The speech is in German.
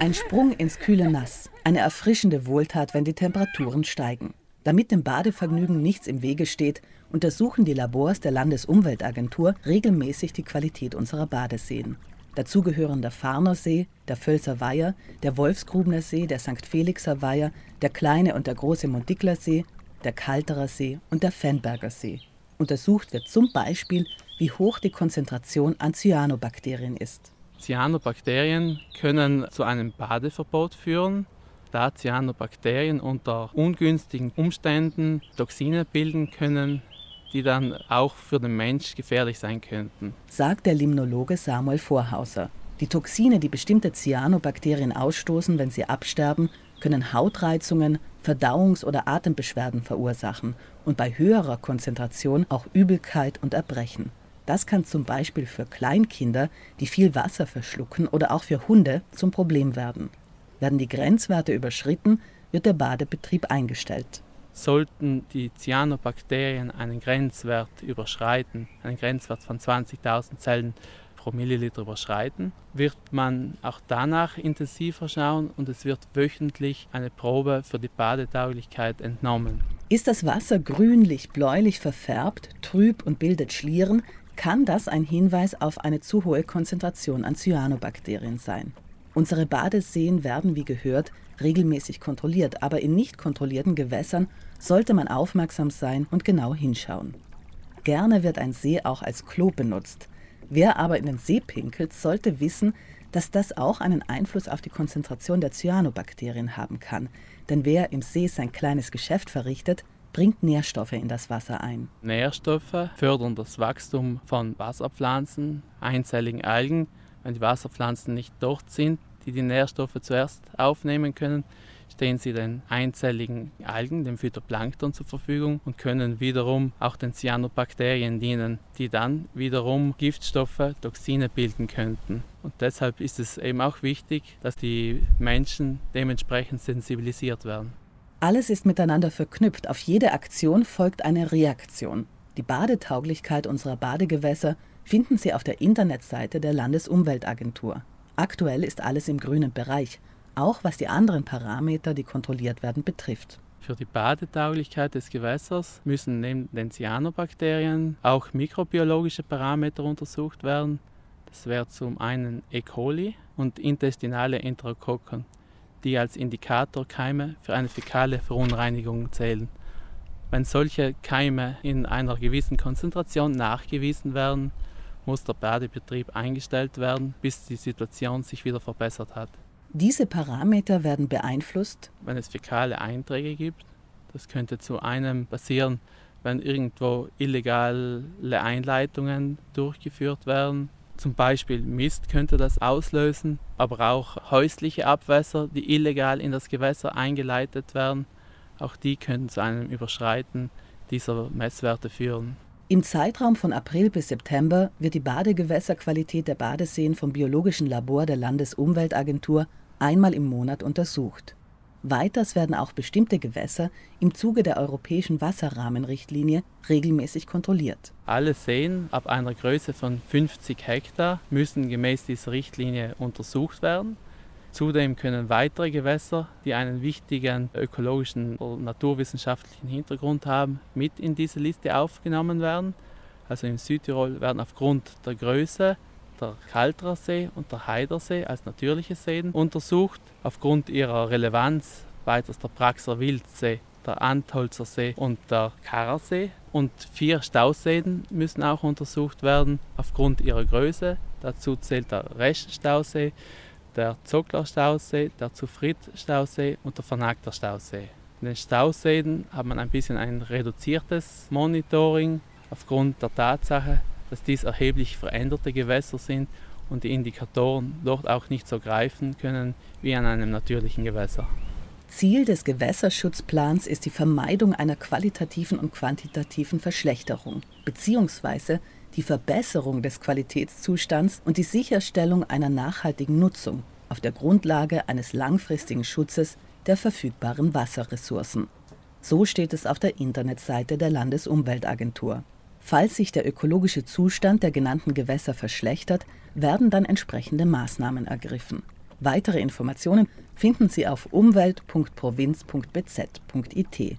Ein Sprung ins kühle Nass, eine erfrischende Wohltat, wenn die Temperaturen steigen. Damit dem Badevergnügen nichts im Wege steht, untersuchen die Labors der Landesumweltagentur regelmäßig die Qualität unserer Badeseen. Dazu gehören der Farner See, der Völser Weiher, der Wolfsgrubener See, der St. Felixer Weiher, der kleine und der große Mondikler See, der Kalterer See und der Fennberger See. Untersucht wird zum Beispiel, wie hoch die Konzentration an Cyanobakterien ist. Cyanobakterien können zu einem Badeverbot führen, da Cyanobakterien unter ungünstigen Umständen Toxine bilden können, die dann auch für den Mensch gefährlich sein könnten. Sagt der Limnologe Samuel Vorhauser. Die Toxine, die bestimmte Cyanobakterien ausstoßen, wenn sie absterben, können Hautreizungen, Verdauungs- oder Atembeschwerden verursachen und bei höherer Konzentration auch Übelkeit und Erbrechen. Das kann zum Beispiel für Kleinkinder, die viel Wasser verschlucken, oder auch für Hunde zum Problem werden. Werden die Grenzwerte überschritten, wird der Badebetrieb eingestellt. Sollten die Cyanobakterien einen Grenzwert überschreiten, einen Grenzwert von 20.000 Zellen pro Milliliter überschreiten, wird man auch danach intensiver schauen und es wird wöchentlich eine Probe für die Badetauglichkeit entnommen. Ist das Wasser grünlich-bläulich verfärbt, trüb und bildet Schlieren, kann das ein Hinweis auf eine zu hohe Konzentration an Cyanobakterien sein. Unsere Badeseen werden, wie gehört, regelmäßig kontrolliert, aber in nicht kontrollierten Gewässern sollte man aufmerksam sein und genau hinschauen. Gerne wird ein See auch als Klo benutzt. Wer aber in den See pinkelt, sollte wissen, dass das auch einen Einfluss auf die Konzentration der Cyanobakterien haben kann. Denn wer im See sein kleines Geschäft verrichtet, bringt Nährstoffe in das Wasser ein. Nährstoffe fördern das Wachstum von Wasserpflanzen, einzelligen Algen. Wenn die Wasserpflanzen nicht dort sind, die die Nährstoffe zuerst aufnehmen können, stehen sie den einzelligen Algen, dem Phytoplankton zur Verfügung und können wiederum auch den Cyanobakterien dienen, die dann wiederum Giftstoffe, Toxine bilden könnten. Und deshalb ist es eben auch wichtig, dass die Menschen dementsprechend sensibilisiert werden. Alles ist miteinander verknüpft. Auf jede Aktion folgt eine Reaktion. Die Badetauglichkeit unserer Badegewässer finden Sie auf der Internetseite der Landesumweltagentur. Aktuell ist alles im grünen Bereich, auch was die anderen Parameter, die kontrolliert werden, betrifft. Für die Badetauglichkeit des Gewässers müssen neben den Cyanobakterien auch mikrobiologische Parameter untersucht werden. Das wäre zum einen E. coli und intestinale Enterokokken die als Indikator Keime für eine fäkale Verunreinigung zählen. Wenn solche Keime in einer gewissen Konzentration nachgewiesen werden, muss der Badebetrieb eingestellt werden, bis die Situation sich wieder verbessert hat. Diese Parameter werden beeinflusst, wenn es fäkale Einträge gibt. Das könnte zu einem passieren, wenn irgendwo illegale Einleitungen durchgeführt werden zum Beispiel Mist könnte das auslösen, aber auch häusliche Abwässer, die illegal in das Gewässer eingeleitet werden, auch die können zu einem Überschreiten dieser Messwerte führen. Im Zeitraum von April bis September wird die Badegewässerqualität der Badeseen vom Biologischen Labor der Landesumweltagentur einmal im Monat untersucht. Weiters werden auch bestimmte Gewässer im Zuge der europäischen Wasserrahmenrichtlinie regelmäßig kontrolliert. Alle Seen ab einer Größe von 50 Hektar müssen gemäß dieser Richtlinie untersucht werden. Zudem können weitere Gewässer, die einen wichtigen ökologischen oder naturwissenschaftlichen Hintergrund haben, mit in diese Liste aufgenommen werden. Also in Südtirol werden aufgrund der Größe der Kalterer See und der Heidersee als natürliche Seen untersucht. Aufgrund ihrer Relevanz weiters der Praxer Wildsee, der Antholzer See und der Karasee. Und vier Stauseen müssen auch untersucht werden aufgrund ihrer Größe. Dazu zählt der Reststausee, der Zockler Stausee, der Zufried-Stausee und der Vernagter Stausee. In den Stauseen hat man ein bisschen ein reduziertes Monitoring aufgrund der Tatsache, dass dies erheblich veränderte Gewässer sind und die Indikatoren dort auch nicht so greifen können wie an einem natürlichen Gewässer. Ziel des Gewässerschutzplans ist die Vermeidung einer qualitativen und quantitativen Verschlechterung bzw. die Verbesserung des Qualitätszustands und die Sicherstellung einer nachhaltigen Nutzung auf der Grundlage eines langfristigen Schutzes der verfügbaren Wasserressourcen. So steht es auf der Internetseite der Landesumweltagentur. Falls sich der ökologische Zustand der genannten Gewässer verschlechtert, werden dann entsprechende Maßnahmen ergriffen. Weitere Informationen finden Sie auf umwelt.provinz.bz.it.